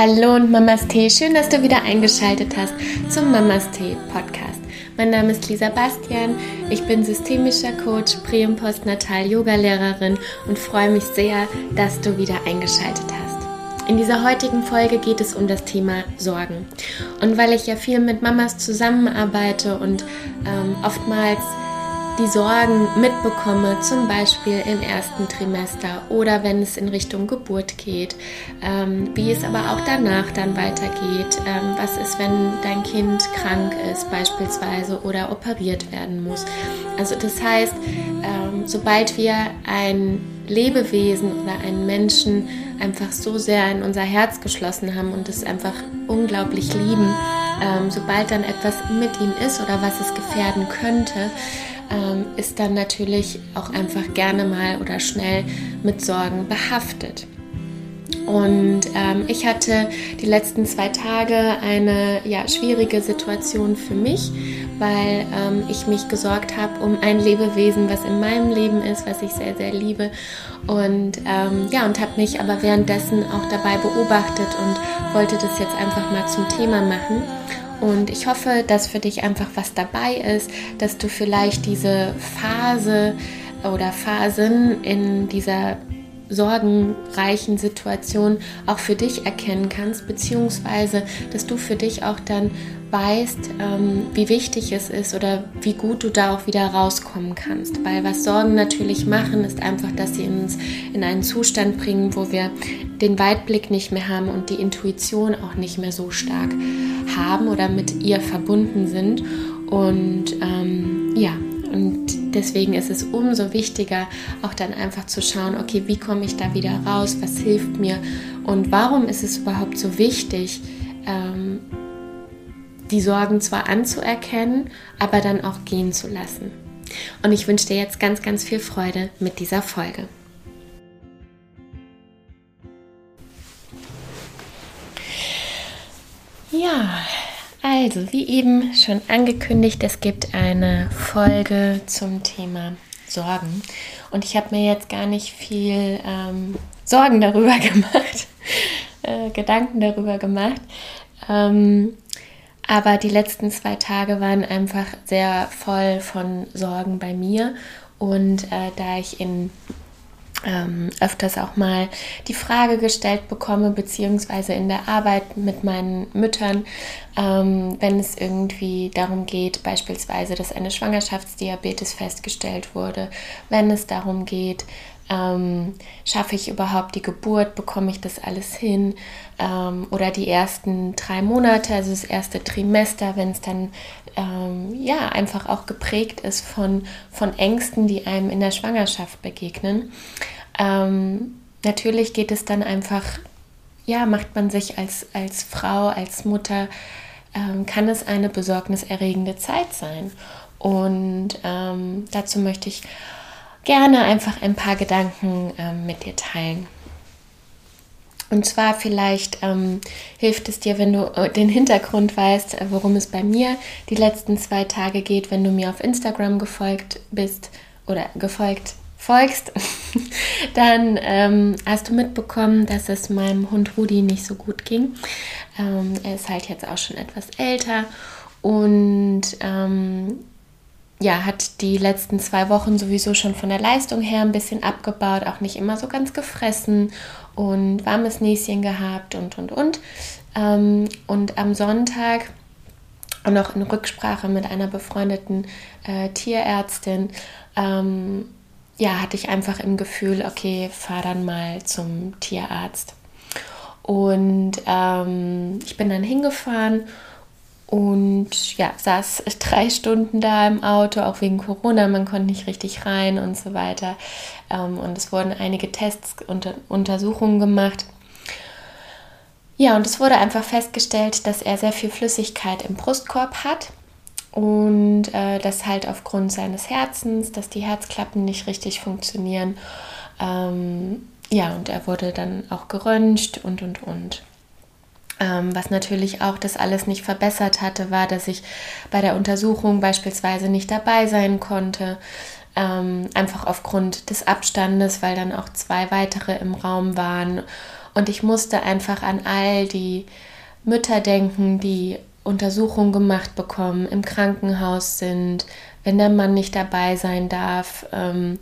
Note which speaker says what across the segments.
Speaker 1: Hallo und Mamas Tee, schön, dass du wieder eingeschaltet hast zum Mamas Tee Podcast. Mein Name ist Lisa Bastian, ich bin systemischer Coach, Prä- und Postnatal-Yoga-Lehrerin und freue mich sehr, dass du wieder eingeschaltet hast. In dieser heutigen Folge geht es um das Thema Sorgen. Und weil ich ja viel mit Mamas zusammenarbeite und ähm, oftmals die Sorgen mitbekomme, zum Beispiel im ersten Trimester oder wenn es in Richtung Geburt geht, ähm, wie es aber auch danach dann weitergeht, ähm, was ist, wenn dein Kind krank ist beispielsweise oder operiert werden muss. Also das heißt, ähm, sobald wir ein Lebewesen oder einen Menschen einfach so sehr in unser Herz geschlossen haben und es einfach unglaublich lieben, ähm, sobald dann etwas mit ihm ist oder was es gefährden könnte, ähm, ist dann natürlich auch einfach gerne mal oder schnell mit Sorgen behaftet. Und ähm, ich hatte die letzten zwei Tage eine ja, schwierige Situation für mich, weil ähm, ich mich gesorgt habe um ein Lebewesen, was in meinem Leben ist, was ich sehr, sehr liebe. Und ähm, ja, und habe mich aber währenddessen auch dabei beobachtet und wollte das jetzt einfach mal zum Thema machen. Und ich hoffe, dass für dich einfach was dabei ist, dass du vielleicht diese Phase oder Phasen in dieser sorgenreichen Situation auch für dich erkennen kannst, beziehungsweise dass du für dich auch dann weißt, ähm, wie wichtig es ist oder wie gut du da auch wieder rauskommen kannst. Weil was Sorgen natürlich machen, ist einfach, dass sie uns in einen Zustand bringen, wo wir den Weitblick nicht mehr haben und die Intuition auch nicht mehr so stark haben oder mit ihr verbunden sind. Und ähm, ja, und deswegen ist es umso wichtiger, auch dann einfach zu schauen, okay, wie komme ich da wieder raus, was hilft mir und warum ist es überhaupt so wichtig, ähm, die Sorgen zwar anzuerkennen, aber dann auch gehen zu lassen. Und ich wünsche dir jetzt ganz, ganz viel Freude mit dieser Folge. Ja, also wie eben schon angekündigt, es gibt eine Folge zum Thema Sorgen. Und ich habe mir jetzt gar nicht viel ähm, Sorgen darüber gemacht, äh, Gedanken darüber gemacht. Ähm, aber die letzten zwei Tage waren einfach sehr voll von Sorgen bei mir. Und äh, da ich in ähm, öfters auch mal die Frage gestellt bekomme, beziehungsweise in der Arbeit mit meinen Müttern, ähm, wenn es irgendwie darum geht, beispielsweise, dass eine Schwangerschaftsdiabetes festgestellt wurde, wenn es darum geht, ähm, schaffe ich überhaupt die Geburt, bekomme ich das alles hin ähm, oder die ersten drei Monate, also das erste Trimester, wenn es dann ähm, ja einfach auch geprägt ist von, von Ängsten, die einem in der Schwangerschaft begegnen. Ähm, natürlich geht es dann einfach, ja, macht man sich als, als Frau, als Mutter, ähm, kann es eine besorgniserregende Zeit sein. Und ähm, dazu möchte ich gerne einfach ein paar Gedanken ähm, mit dir teilen. Und zwar vielleicht ähm, hilft es dir, wenn du äh, den Hintergrund weißt, äh, worum es bei mir die letzten zwei Tage geht, wenn du mir auf Instagram gefolgt bist oder gefolgt folgst, dann ähm, hast du mitbekommen, dass es meinem Hund Rudi nicht so gut ging. Ähm, er ist halt jetzt auch schon etwas älter und ähm, ja, hat die letzten zwei Wochen sowieso schon von der Leistung her ein bisschen abgebaut, auch nicht immer so ganz gefressen und warmes Näschen gehabt und und und. Ähm, und am Sonntag noch in Rücksprache mit einer befreundeten äh, Tierärztin, ähm, ja, hatte ich einfach im Gefühl, okay, fahr dann mal zum Tierarzt. Und ähm, ich bin dann hingefahren und ja, saß drei Stunden da im Auto, auch wegen Corona, man konnte nicht richtig rein und so weiter. Ähm, und es wurden einige Tests und Untersuchungen gemacht. Ja, und es wurde einfach festgestellt, dass er sehr viel Flüssigkeit im Brustkorb hat und äh, das halt aufgrund seines Herzens, dass die Herzklappen nicht richtig funktionieren. Ähm, ja, und er wurde dann auch geröntgt und und und. Ähm, was natürlich auch das alles nicht verbessert hatte, war, dass ich bei der Untersuchung beispielsweise nicht dabei sein konnte. Ähm, einfach aufgrund des Abstandes, weil dann auch zwei weitere im Raum waren. Und ich musste einfach an all die Mütter denken, die Untersuchungen gemacht bekommen, im Krankenhaus sind, wenn der Mann nicht dabei sein darf. Ähm,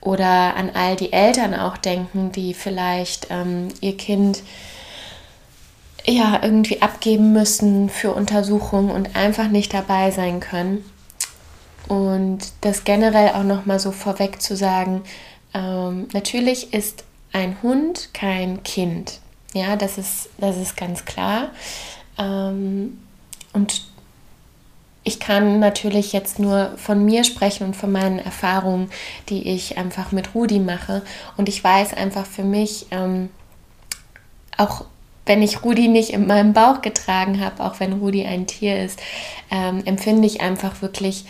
Speaker 1: oder an all die Eltern auch denken, die vielleicht ähm, ihr Kind ja irgendwie abgeben müssen für Untersuchungen und einfach nicht dabei sein können. Und das generell auch noch mal so vorweg zu sagen, ähm, natürlich ist ein Hund kein Kind. Ja, das ist, das ist ganz klar. Ähm, und ich kann natürlich jetzt nur von mir sprechen und von meinen Erfahrungen, die ich einfach mit Rudi mache. Und ich weiß einfach für mich, ähm, auch wenn ich Rudi nicht in meinem Bauch getragen habe, auch wenn Rudi ein Tier ist, ähm, empfinde ich einfach wirklich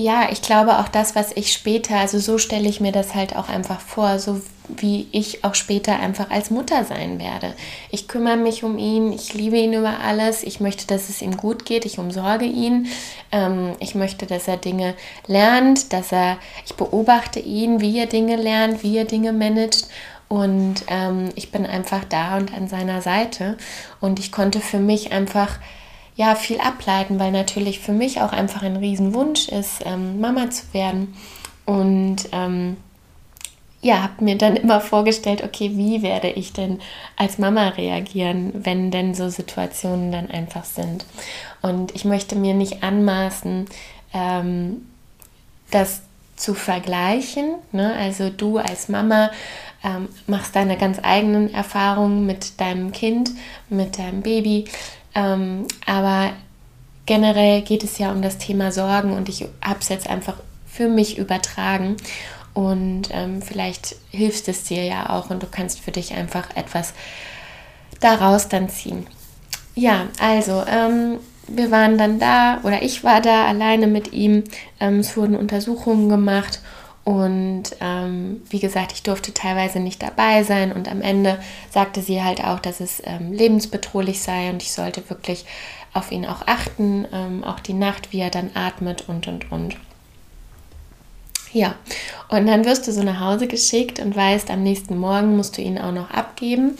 Speaker 1: ja, ich glaube auch das, was ich später, also so stelle ich mir das halt auch einfach vor, so wie ich auch später einfach als Mutter sein werde. Ich kümmere mich um ihn, ich liebe ihn über alles, ich möchte, dass es ihm gut geht, ich umsorge ihn, ähm, ich möchte, dass er Dinge lernt, dass er, ich beobachte ihn, wie er Dinge lernt, wie er Dinge managt und ähm, ich bin einfach da und an seiner Seite und ich konnte für mich einfach ja viel ableiten, weil natürlich für mich auch einfach ein Riesenwunsch ist, ähm, Mama zu werden. Und ähm, ja, habe mir dann immer vorgestellt, okay, wie werde ich denn als Mama reagieren, wenn denn so Situationen dann einfach sind. Und ich möchte mir nicht anmaßen, ähm, das zu vergleichen. Ne? Also du als Mama ähm, machst deine ganz eigenen Erfahrungen mit deinem Kind, mit deinem Baby ähm, aber generell geht es ja um das Thema Sorgen und ich habe es jetzt einfach für mich übertragen. Und ähm, vielleicht hilft es dir ja auch und du kannst für dich einfach etwas daraus dann ziehen. Ja, also ähm, wir waren dann da oder ich war da alleine mit ihm. Ähm, es wurden Untersuchungen gemacht und ähm, wie gesagt, ich durfte teilweise nicht dabei sein. Und am Ende sagte sie halt auch, dass es ähm, lebensbedrohlich sei und ich sollte wirklich auf ihn auch achten, ähm, auch die Nacht, wie er dann atmet und und und. Ja, und dann wirst du so nach Hause geschickt und weißt, am nächsten Morgen musst du ihn auch noch abgeben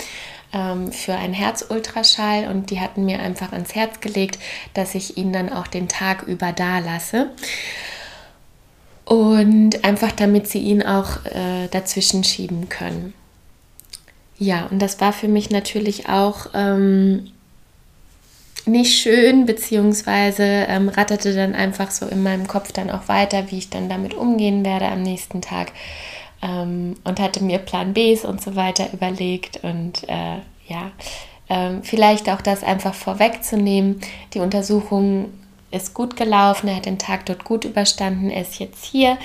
Speaker 1: ähm, für einen Herzultraschall. Und die hatten mir einfach ans Herz gelegt, dass ich ihn dann auch den Tag über da lasse und einfach damit sie ihn auch äh, dazwischen schieben können. Ja, und das war für mich natürlich auch ähm, nicht schön, beziehungsweise ähm, ratterte dann einfach so in meinem Kopf dann auch weiter, wie ich dann damit umgehen werde am nächsten Tag ähm, und hatte mir Plan Bs und so weiter überlegt und äh, ja, ähm, vielleicht auch das einfach vorwegzunehmen. Die Untersuchung ist gut gelaufen, er hat den Tag dort gut überstanden, er ist jetzt hier,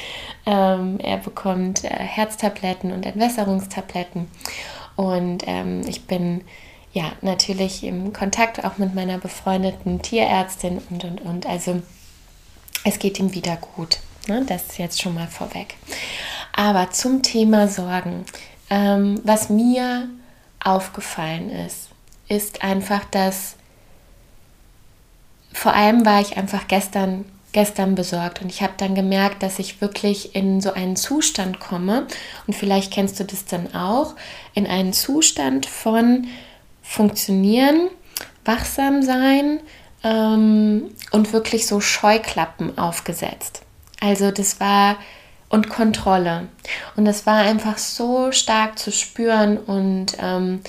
Speaker 1: ähm, er bekommt äh, Herztabletten und Entwässerungstabletten und ähm, ich bin ja natürlich im Kontakt auch mit meiner befreundeten Tierärztin und und und, also es geht ihm wieder gut, ne? das ist jetzt schon mal vorweg. Aber zum Thema Sorgen, ähm, was mir aufgefallen ist, ist einfach, dass vor allem war ich einfach gestern gestern besorgt und ich habe dann gemerkt, dass ich wirklich in so einen Zustand komme und vielleicht kennst du das dann auch, in einen Zustand von funktionieren, wachsam sein ähm, und wirklich so Scheuklappen aufgesetzt. Also das war und Kontrolle und das war einfach so stark zu spüren und ähm,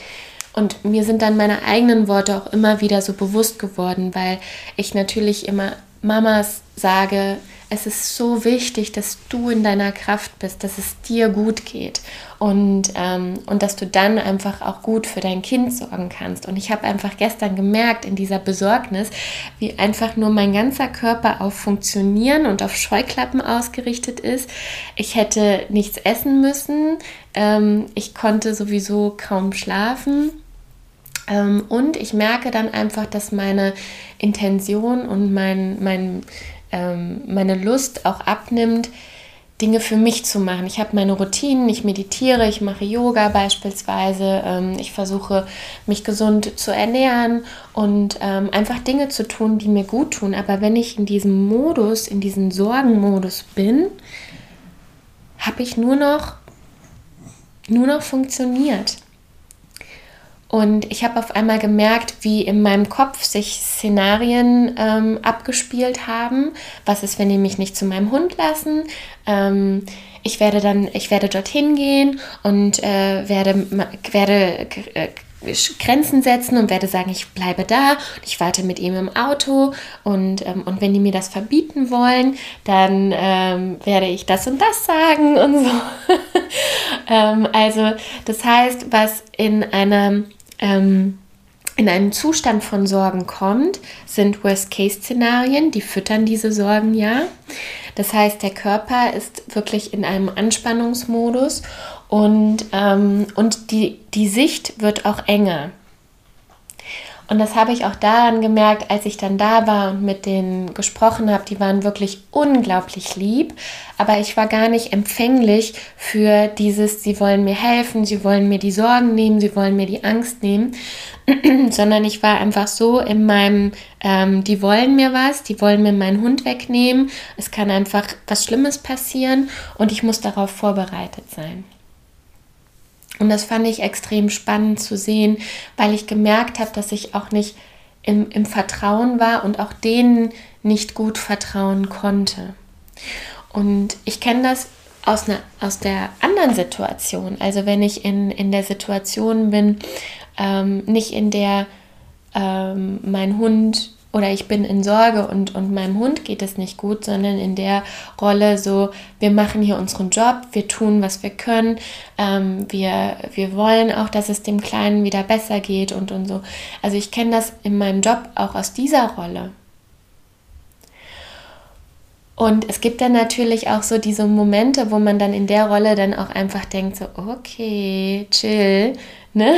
Speaker 1: und mir sind dann meine eigenen Worte auch immer wieder so bewusst geworden, weil ich natürlich immer Mamas sage, es ist so wichtig, dass du in deiner Kraft bist, dass es dir gut geht und, ähm, und dass du dann einfach auch gut für dein Kind sorgen kannst. Und ich habe einfach gestern gemerkt in dieser Besorgnis, wie einfach nur mein ganzer Körper auf Funktionieren und auf Scheuklappen ausgerichtet ist. Ich hätte nichts essen müssen, ähm, ich konnte sowieso kaum schlafen. Ähm, und ich merke dann einfach, dass meine Intention und mein, mein, ähm, meine Lust auch abnimmt, Dinge für mich zu machen. Ich habe meine Routinen, ich meditiere, ich mache Yoga beispielsweise, ähm, ich versuche mich gesund zu ernähren und ähm, einfach Dinge zu tun, die mir gut tun. Aber wenn ich in diesem Modus, in diesem Sorgenmodus bin, habe ich nur noch, nur noch funktioniert. Und ich habe auf einmal gemerkt, wie in meinem Kopf sich Szenarien ähm, abgespielt haben. Was ist, wenn die mich nicht zu meinem Hund lassen? Ähm, ich werde dann, ich werde dorthin gehen und äh, werde, werde äh, Grenzen setzen und werde sagen, ich bleibe da und ich warte mit ihm im Auto und, ähm, und wenn die mir das verbieten wollen, dann ähm, werde ich das und das sagen und so. ähm, also das heißt, was in einer ähm, in einen Zustand von Sorgen kommt, sind Worst-Case-Szenarien, die füttern diese Sorgen ja. Das heißt, der Körper ist wirklich in einem Anspannungsmodus und, ähm, und die, die Sicht wird auch enger. Und das habe ich auch daran gemerkt, als ich dann da war und mit denen gesprochen habe. Die waren wirklich unglaublich lieb, aber ich war gar nicht empfänglich für dieses, sie wollen mir helfen, sie wollen mir die Sorgen nehmen, sie wollen mir die Angst nehmen, sondern ich war einfach so in meinem, ähm, die wollen mir was, die wollen mir meinen Hund wegnehmen, es kann einfach was Schlimmes passieren und ich muss darauf vorbereitet sein. Und das fand ich extrem spannend zu sehen, weil ich gemerkt habe, dass ich auch nicht im, im Vertrauen war und auch denen nicht gut vertrauen konnte. Und ich kenne das aus, einer, aus der anderen Situation. Also wenn ich in, in der Situation bin, ähm, nicht in der ähm, mein Hund oder ich bin in Sorge und, und meinem Hund geht es nicht gut, sondern in der Rolle so, wir machen hier unseren Job, wir tun, was wir können, ähm, wir, wir wollen auch, dass es dem Kleinen wieder besser geht und, und so. Also ich kenne das in meinem Job auch aus dieser Rolle. Und es gibt dann natürlich auch so diese Momente, wo man dann in der Rolle dann auch einfach denkt, so, okay, chill, ne?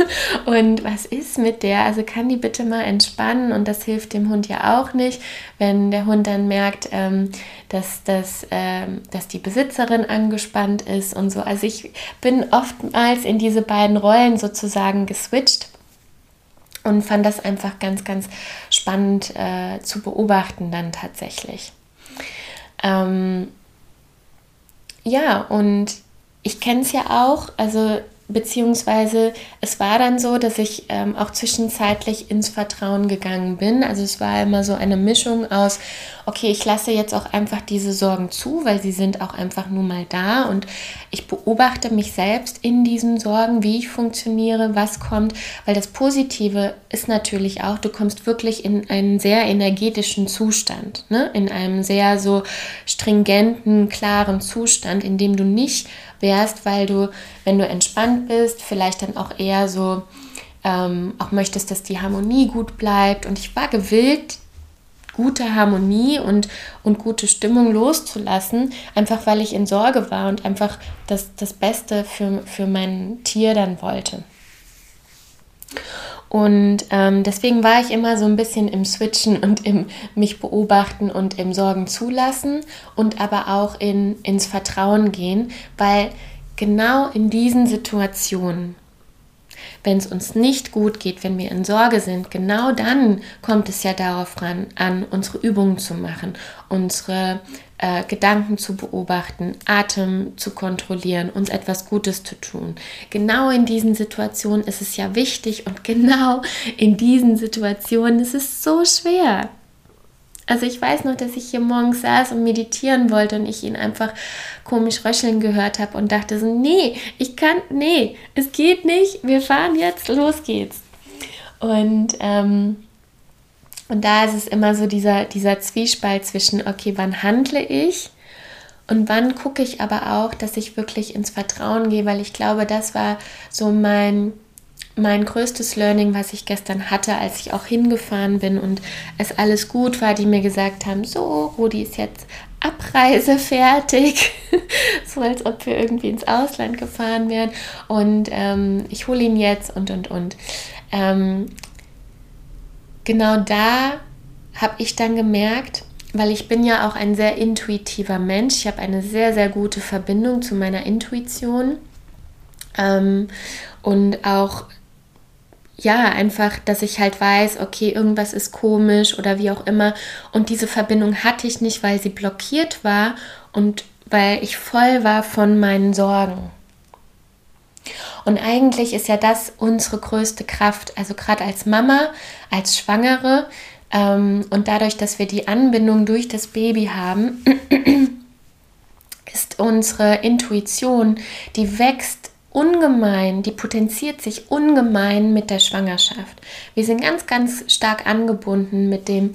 Speaker 1: Und was ist mit der? Also kann die bitte mal entspannen und das hilft dem Hund ja auch nicht, wenn der Hund dann merkt, ähm, dass, dass, ähm, dass die Besitzerin angespannt ist und so. Also ich bin oftmals in diese beiden Rollen sozusagen geswitcht und fand das einfach ganz, ganz spannend äh, zu beobachten dann tatsächlich. Ähm, ja, und ich kenne es ja auch, also beziehungsweise es war dann so, dass ich ähm, auch zwischenzeitlich ins Vertrauen gegangen bin. Also es war immer so eine Mischung aus, okay, ich lasse jetzt auch einfach diese Sorgen zu, weil sie sind auch einfach nur mal da und ich beobachte mich selbst in diesen Sorgen, wie ich funktioniere, was kommt, weil das Positive ist natürlich auch, du kommst wirklich in einen sehr energetischen Zustand, ne? in einem sehr so stringenten, klaren Zustand, in dem du nicht wärst, weil du, wenn du entspannt bist, vielleicht dann auch eher so ähm, auch möchtest, dass die Harmonie gut bleibt. Und ich war gewillt, gute Harmonie und, und gute Stimmung loszulassen, einfach weil ich in Sorge war und einfach das, das Beste für, für mein Tier dann wollte. Und ähm, deswegen war ich immer so ein bisschen im Switchen und im mich beobachten und im Sorgen zulassen und aber auch in, ins Vertrauen gehen, weil genau in diesen Situationen, wenn es uns nicht gut geht, wenn wir in Sorge sind, genau dann kommt es ja darauf ran, an, unsere Übungen zu machen, unsere äh, Gedanken zu beobachten, Atem zu kontrollieren, uns etwas Gutes zu tun. Genau in diesen Situationen ist es ja wichtig und genau in diesen Situationen ist es so schwer. Also ich weiß noch, dass ich hier morgens saß und meditieren wollte und ich ihn einfach komisch röcheln gehört habe und dachte so, nee, ich kann, nee, es geht nicht, wir fahren jetzt, los geht's. Und ähm, und da ist es immer so dieser, dieser Zwiespalt zwischen, okay, wann handle ich und wann gucke ich aber auch, dass ich wirklich ins Vertrauen gehe, weil ich glaube, das war so mein, mein größtes Learning, was ich gestern hatte, als ich auch hingefahren bin und es alles gut war, die mir gesagt haben, so, Rudi ist jetzt Abreise fertig, so als ob wir irgendwie ins Ausland gefahren wären und ähm, ich hole ihn jetzt und und und. Ähm, genau da habe ich dann gemerkt, weil ich bin ja auch ein sehr intuitiver Mensch. Ich habe eine sehr, sehr gute Verbindung zu meiner Intuition. Ähm, und auch, ja, einfach, dass ich halt weiß, okay, irgendwas ist komisch oder wie auch immer. Und diese Verbindung hatte ich nicht, weil sie blockiert war und weil ich voll war von meinen Sorgen. Und eigentlich ist ja das unsere größte Kraft. Also gerade als Mama, als Schwangere ähm, und dadurch, dass wir die Anbindung durch das Baby haben, ist unsere Intuition, die wächst ungemein, die potenziert sich ungemein mit der Schwangerschaft. Wir sind ganz, ganz stark angebunden mit dem,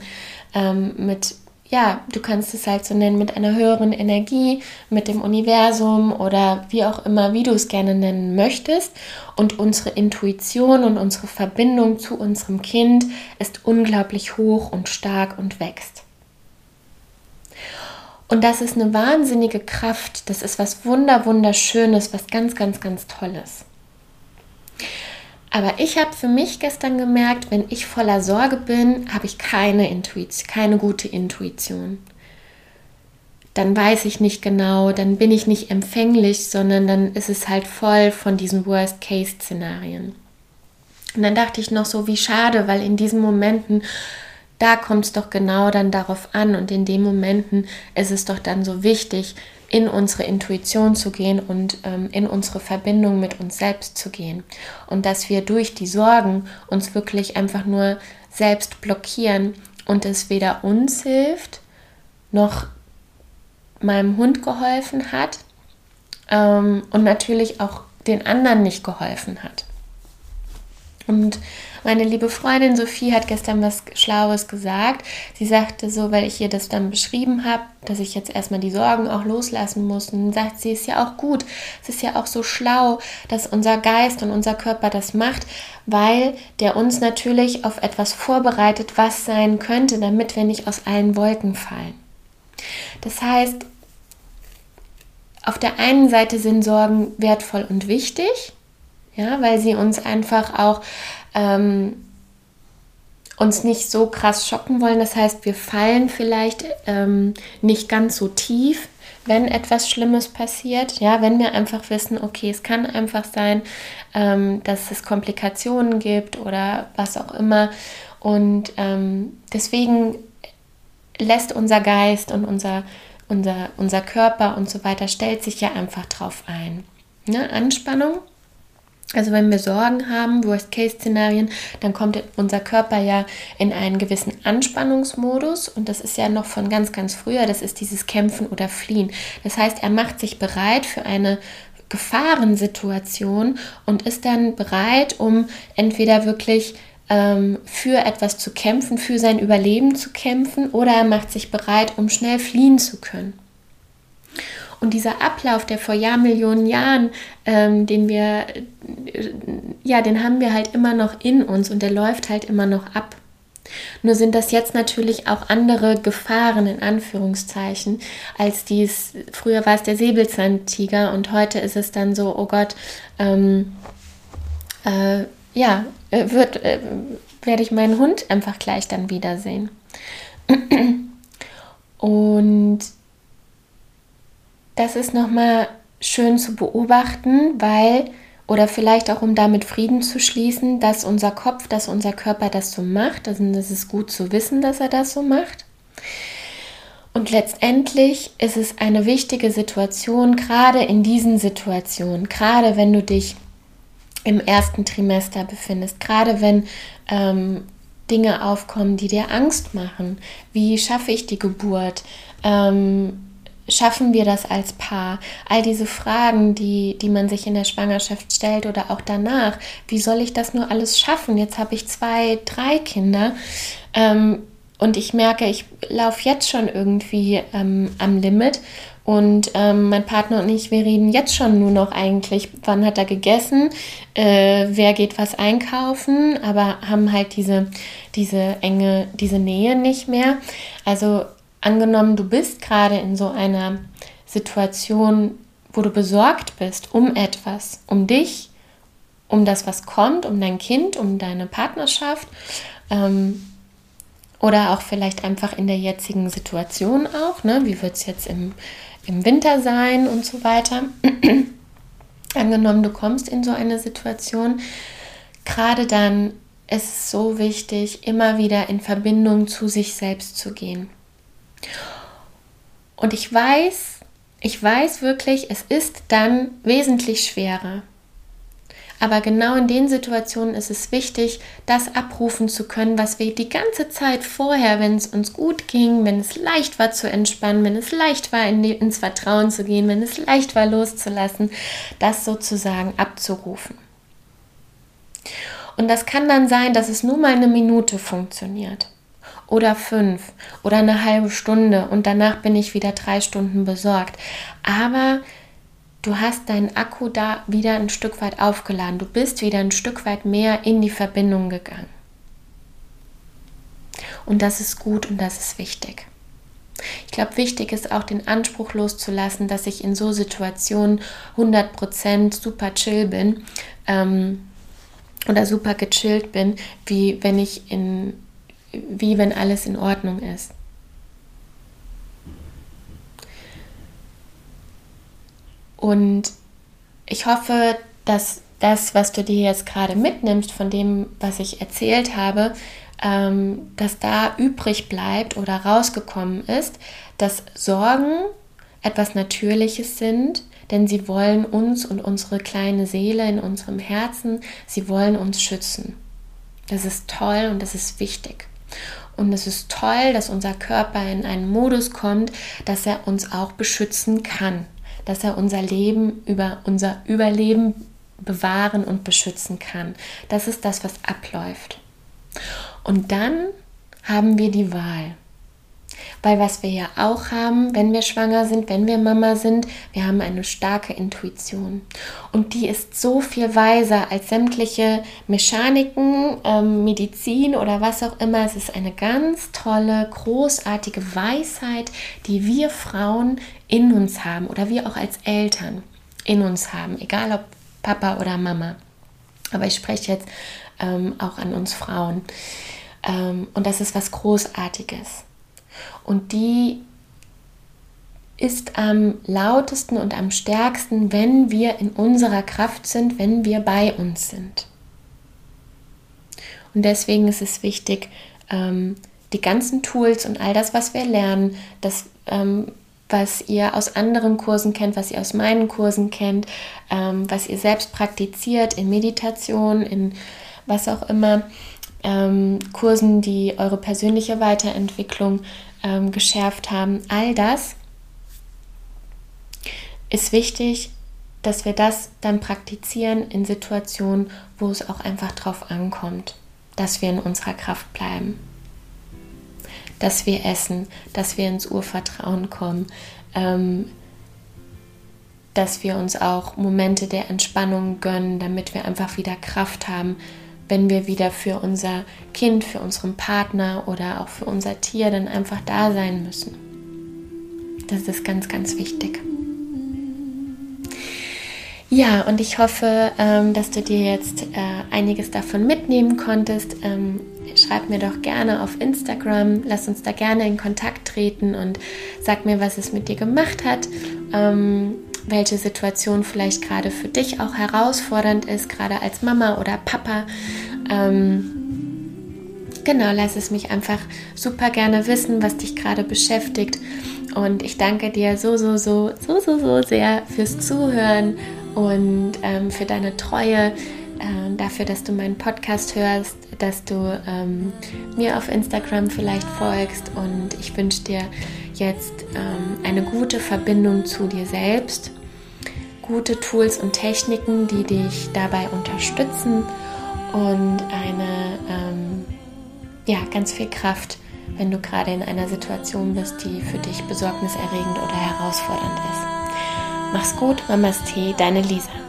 Speaker 1: ähm, mit ja, du kannst es halt so nennen, mit einer höheren Energie, mit dem Universum oder wie auch immer, wie du es gerne nennen möchtest. Und unsere Intuition und unsere Verbindung zu unserem Kind ist unglaublich hoch und stark und wächst. Und das ist eine wahnsinnige Kraft, das ist was wunder wunderschönes, was ganz ganz ganz tolles. Aber ich habe für mich gestern gemerkt, wenn ich voller Sorge bin, habe ich keine Intuition, keine gute Intuition. Dann weiß ich nicht genau, dann bin ich nicht empfänglich, sondern dann ist es halt voll von diesen Worst-Case-Szenarien. Und dann dachte ich noch so, wie schade, weil in diesen Momenten, da kommt es doch genau dann darauf an und in den Momenten ist es doch dann so wichtig, in unsere Intuition zu gehen und ähm, in unsere Verbindung mit uns selbst zu gehen. Und dass wir durch die Sorgen uns wirklich einfach nur selbst blockieren und es weder uns hilft, noch meinem Hund geholfen hat ähm, und natürlich auch den anderen nicht geholfen hat. Und meine liebe Freundin Sophie hat gestern was Schlaues gesagt. Sie sagte so, weil ich ihr das dann beschrieben habe, dass ich jetzt erstmal die Sorgen auch loslassen muss. Und sagt sie, ist ja auch gut. Es ist ja auch so schlau, dass unser Geist und unser Körper das macht, weil der uns natürlich auf etwas vorbereitet, was sein könnte, damit wir nicht aus allen Wolken fallen. Das heißt, auf der einen Seite sind Sorgen wertvoll und wichtig, ja, weil sie uns einfach auch ähm, uns nicht so krass schocken wollen. Das heißt, wir fallen vielleicht ähm, nicht ganz so tief, wenn etwas Schlimmes passiert. Ja, wenn wir einfach wissen, okay, es kann einfach sein, ähm, dass es Komplikationen gibt oder was auch immer. Und ähm, deswegen lässt unser Geist und unser, unser, unser Körper und so weiter, stellt sich ja einfach drauf ein. Ne? Anspannung also wenn wir Sorgen haben, Worst-Case-Szenarien, dann kommt unser Körper ja in einen gewissen Anspannungsmodus und das ist ja noch von ganz, ganz früher, das ist dieses Kämpfen oder Fliehen. Das heißt, er macht sich bereit für eine Gefahrensituation und ist dann bereit, um entweder wirklich ähm, für etwas zu kämpfen, für sein Überleben zu kämpfen oder er macht sich bereit, um schnell fliehen zu können. Und dieser Ablauf, der vor Jahrmillionen Jahren, ähm, den wir, äh, ja, den haben wir halt immer noch in uns und der läuft halt immer noch ab. Nur sind das jetzt natürlich auch andere Gefahren in Anführungszeichen, als dies, früher war es der Säbelzahntiger und heute ist es dann so, oh Gott, ähm, äh, ja, äh, wird, äh, werde ich meinen Hund einfach gleich dann wiedersehen. Und das ist nochmal schön zu beobachten, weil, oder vielleicht auch um damit Frieden zu schließen, dass unser Kopf, dass unser Körper das so macht. Also das ist gut zu wissen, dass er das so macht. Und letztendlich ist es eine wichtige Situation, gerade in diesen Situationen, gerade wenn du dich im ersten Trimester befindest, gerade wenn ähm, Dinge aufkommen, die dir Angst machen. Wie schaffe ich die Geburt? Ähm, schaffen wir das als Paar? All diese Fragen, die, die man sich in der Schwangerschaft stellt oder auch danach. Wie soll ich das nur alles schaffen? Jetzt habe ich zwei, drei Kinder. Ähm, und ich merke, ich laufe jetzt schon irgendwie ähm, am Limit. Und ähm, mein Partner und ich, wir reden jetzt schon nur noch eigentlich, wann hat er gegessen, äh, wer geht was einkaufen, aber haben halt diese, diese enge, diese Nähe nicht mehr. Also angenommen, du bist gerade in so einer Situation, wo du besorgt bist um etwas, um dich, um das, was kommt, um dein Kind, um deine Partnerschaft ähm, oder auch vielleicht einfach in der jetzigen Situation auch, ne? wie wird es jetzt im, im Winter sein und so weiter. Angenommen, du kommst in so eine Situation, gerade dann ist es so wichtig, immer wieder in Verbindung zu sich selbst zu gehen. Und ich weiß, ich weiß wirklich, es ist dann wesentlich schwerer. Aber genau in den Situationen ist es wichtig, das abrufen zu können, was wir die ganze Zeit vorher, wenn es uns gut ging, wenn es leicht war zu entspannen, wenn es leicht war, in die, ins Vertrauen zu gehen, wenn es leicht war loszulassen, das sozusagen abzurufen. Und das kann dann sein, dass es nur mal eine Minute funktioniert oder fünf oder eine halbe Stunde und danach bin ich wieder drei Stunden besorgt. Aber du hast deinen Akku da wieder ein Stück weit aufgeladen. Du bist wieder ein Stück weit mehr in die Verbindung gegangen. Und das ist gut und das ist wichtig. Ich glaube, wichtig ist auch den Anspruch loszulassen, dass ich in so Situationen 100% super chill bin ähm, oder super gechillt bin, wie wenn ich in, wie wenn alles in Ordnung ist. Und ich hoffe, dass das, was du dir jetzt gerade mitnimmst von dem, was ich erzählt habe, ähm, dass da übrig bleibt oder rausgekommen ist, dass Sorgen etwas Natürliches sind, denn sie wollen uns und unsere kleine Seele in unserem Herzen, sie wollen uns schützen. Das ist toll und das ist wichtig. Und es ist toll, dass unser Körper in einen Modus kommt, dass er uns auch beschützen kann dass er unser Leben über unser Überleben bewahren und beschützen kann. Das ist das, was abläuft. Und dann haben wir die Wahl. Weil was wir ja auch haben, wenn wir schwanger sind, wenn wir Mama sind, wir haben eine starke Intuition. Und die ist so viel weiser als sämtliche Mechaniken, ähm, Medizin oder was auch immer. Es ist eine ganz tolle, großartige Weisheit, die wir Frauen in uns haben oder wir auch als Eltern in uns haben, egal ob Papa oder Mama. Aber ich spreche jetzt ähm, auch an uns Frauen. Ähm, und das ist was Großartiges. Und die ist am lautesten und am stärksten, wenn wir in unserer Kraft sind, wenn wir bei uns sind. Und deswegen ist es wichtig, ähm, die ganzen Tools und all das, was wir lernen, das, ähm, was ihr aus anderen Kursen kennt, was ihr aus meinen Kursen kennt, ähm, was ihr selbst praktiziert in Meditation, in was auch immer, Kursen, die eure persönliche Weiterentwicklung ähm, geschärft haben. All das ist wichtig, dass wir das dann praktizieren in Situationen, wo es auch einfach drauf ankommt, dass wir in unserer Kraft bleiben, dass wir essen, dass wir ins Urvertrauen kommen, ähm, dass wir uns auch Momente der Entspannung gönnen, damit wir einfach wieder Kraft haben, wenn wir wieder für unser Kind, für unseren Partner oder auch für unser Tier dann einfach da sein müssen. Das ist ganz, ganz wichtig. Ja, und ich hoffe, ähm, dass du dir jetzt äh, einiges davon mitnehmen konntest. Ähm, schreib mir doch gerne auf Instagram, lass uns da gerne in Kontakt treten und sag mir, was es mit dir gemacht hat. Welche Situation vielleicht gerade für dich auch herausfordernd ist, gerade als Mama oder Papa. Ähm, genau, lass es mich einfach super gerne wissen, was dich gerade beschäftigt. Und ich danke dir so, so, so, so, so, so sehr fürs Zuhören und ähm, für deine Treue, äh, dafür, dass du meinen Podcast hörst, dass du ähm, mir auf Instagram vielleicht folgst. Und ich wünsche dir jetzt ähm, eine gute Verbindung zu dir selbst, gute Tools und Techniken, die dich dabei unterstützen und eine, ähm, ja, ganz viel Kraft, wenn du gerade in einer Situation bist, die für dich besorgniserregend oder herausfordernd ist. Mach's gut, Mamas Tee, deine Lisa.